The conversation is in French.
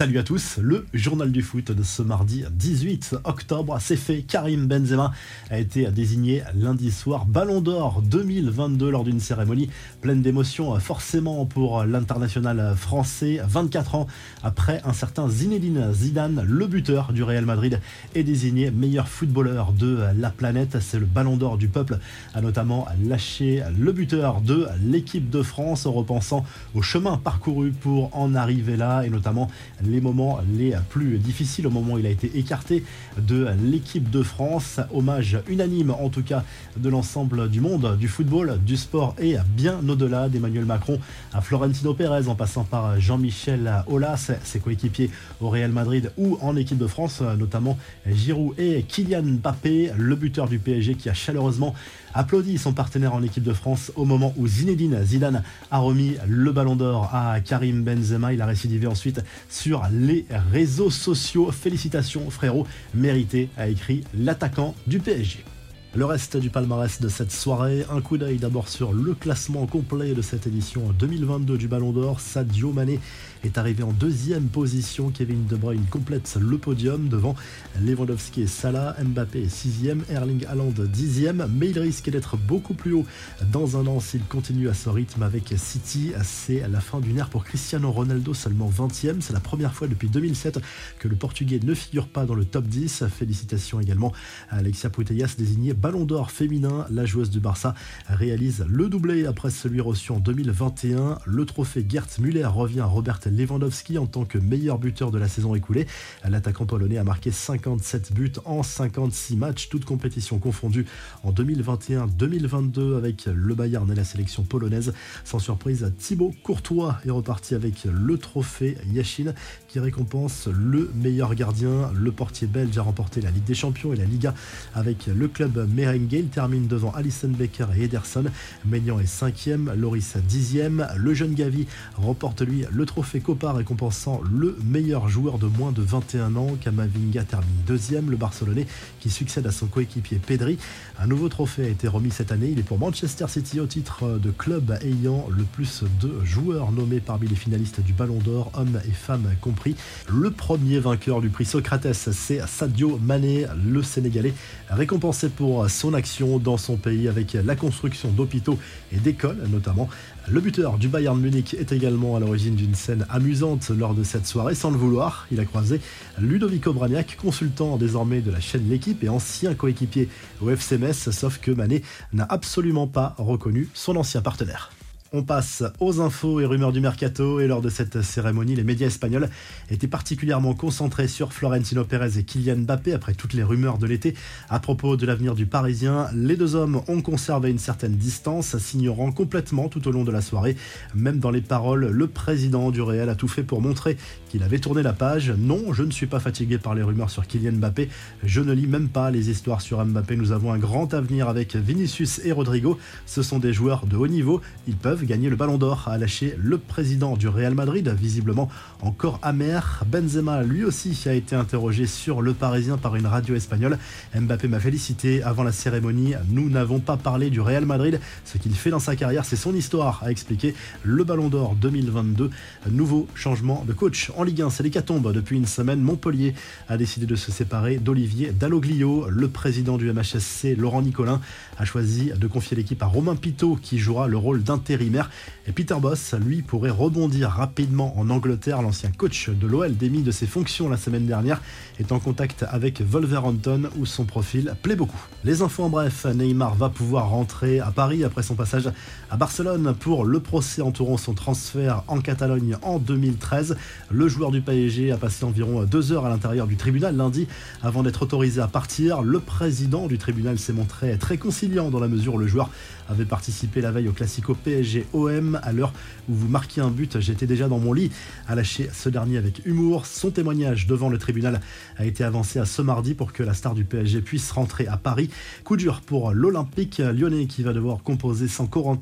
Salut à tous, le journal du foot de ce mardi 18 octobre, c'est fait. Karim Benzema a été désigné lundi soir Ballon d'Or 2022 lors d'une cérémonie pleine d'émotions forcément pour l'international français. 24 ans après un certain Zinedine Zidane, le buteur du Real Madrid, est désigné meilleur footballeur de la planète. C'est le Ballon d'Or du peuple, a notamment lâché le buteur de l'équipe de France en repensant au chemin parcouru pour en arriver là et notamment les moments les plus difficiles, au moment où il a été écarté de l'équipe de France. Hommage unanime, en tout cas, de l'ensemble du monde, du football, du sport et bien au-delà d'Emmanuel Macron à Florentino Pérez, en passant par Jean-Michel Aulas, ses coéquipiers au Real Madrid ou en équipe de France, notamment Giroud et Kylian Mbappé, le buteur du PSG qui a chaleureusement applaudi son partenaire en équipe de France au moment où Zinedine Zidane a remis le ballon d'or à Karim Benzema. Il a récidivé ensuite sur les réseaux sociaux. Félicitations frérot, mérité, a écrit l'attaquant du PSG. Le reste du palmarès de cette soirée, un coup d'œil d'abord sur le classement complet de cette édition 2022 du Ballon d'Or. Sadio Mané est arrivé en deuxième position. Kevin De Bruyne complète le podium devant Lewandowski et Salah. Mbappé sixième, Erling Haaland dixième, mais il risque d'être beaucoup plus haut dans un an s'il continue à ce rythme avec City. C'est la fin d'une ère pour Cristiano Ronaldo, seulement 20e. C'est la première fois depuis 2007 que le Portugais ne figure pas dans le top 10. Félicitations également à Alexia Putellas désigné Ballon d'Or féminin. La joueuse du Barça réalise le doublé après celui reçu en 2021. Le trophée Gert Müller revient à Robert Lewandowski en tant que meilleur buteur de la saison écoulée. L'attaquant polonais a marqué 57 buts en 56 matchs, toutes compétitions confondues en 2021-2022 avec le Bayern et la sélection polonaise. Sans surprise, Thibaut Courtois est reparti avec le trophée Yashin qui récompense le meilleur gardien. Le portier belge a remporté la Ligue des Champions et la Liga avec le club merengue. Termine devant Alison Becker et Ederson. Maignan est 5e, Loris 10e. Le jeune Gavi remporte lui le trophée Copa récompensant le meilleur joueur de moins de 21 ans. Kamavinga termine deuxième. Le Barcelonais qui succède à son coéquipier Pedri. Un nouveau trophée a été remis cette année. Il est pour Manchester City au titre de club ayant le plus de joueurs nommés parmi les finalistes du Ballon d'Or, hommes et femmes compris. Le premier vainqueur du prix Socrates, c'est Sadio Mané, le Sénégalais, récompensé pour son action dans son pays avec la construction d'hôpitaux et d'écoles notamment. Le buteur du Bayern Munich est également à l'origine d'une scène amusante lors de cette soirée. Sans le vouloir, il a croisé Ludovico Braniac, consultant désormais de la chaîne L'équipe et ancien coéquipier au FC sauf que Mané n'a absolument pas reconnu son ancien partenaire. On passe aux infos et rumeurs du mercato et lors de cette cérémonie, les médias espagnols étaient particulièrement concentrés sur Florentino Pérez et Kylian Mbappé après toutes les rumeurs de l'été à propos de l'avenir du Parisien. Les deux hommes ont conservé une certaine distance, s'ignorant complètement tout au long de la soirée. Même dans les paroles, le président du Real a tout fait pour montrer qu'il avait tourné la page. Non, je ne suis pas fatigué par les rumeurs sur Kylian Mbappé. Je ne lis même pas les histoires sur Mbappé. Nous avons un grand avenir avec Vinicius et Rodrigo. Ce sont des joueurs de haut niveau. Ils peuvent gagner le ballon d'or, a lâché le président du Real Madrid, visiblement encore amer. Benzema, lui aussi, a été interrogé sur le Parisien par une radio espagnole. Mbappé m'a félicité avant la cérémonie. Nous n'avons pas parlé du Real Madrid. Ce qu'il fait dans sa carrière, c'est son histoire, a expliqué le ballon d'or 2022. Nouveau changement de coach en Ligue 1, c'est l'hécatombe. Depuis une semaine, Montpellier a décidé de se séparer d'Olivier Dalloglio. Le président du MHSC, Laurent Nicolin, a choisi de confier l'équipe à Romain Pitot, qui jouera le rôle d'intérim polymère et Peter Boss, lui, pourrait rebondir rapidement en Angleterre. L'ancien coach de l'OL, démis de ses fonctions la semaine dernière, est en contact avec Wolverhampton où son profil plaît beaucoup. Les infos en bref, Neymar va pouvoir rentrer à Paris après son passage à Barcelone pour le procès entourant son transfert en Catalogne en 2013. Le joueur du PSG a passé environ deux heures à l'intérieur du tribunal lundi avant d'être autorisé à partir. Le président du tribunal s'est montré très conciliant dans la mesure où le joueur avait participé la veille au Classico PSG À l'heure où vous marquiez un but, j'étais déjà dans mon lit. A lâché ce dernier avec humour. Son témoignage devant le tribunal a été avancé à ce mardi pour que la star du PSG puisse rentrer à Paris. Coup dur pour l'Olympique lyonnais qui va devoir composer sans Corentin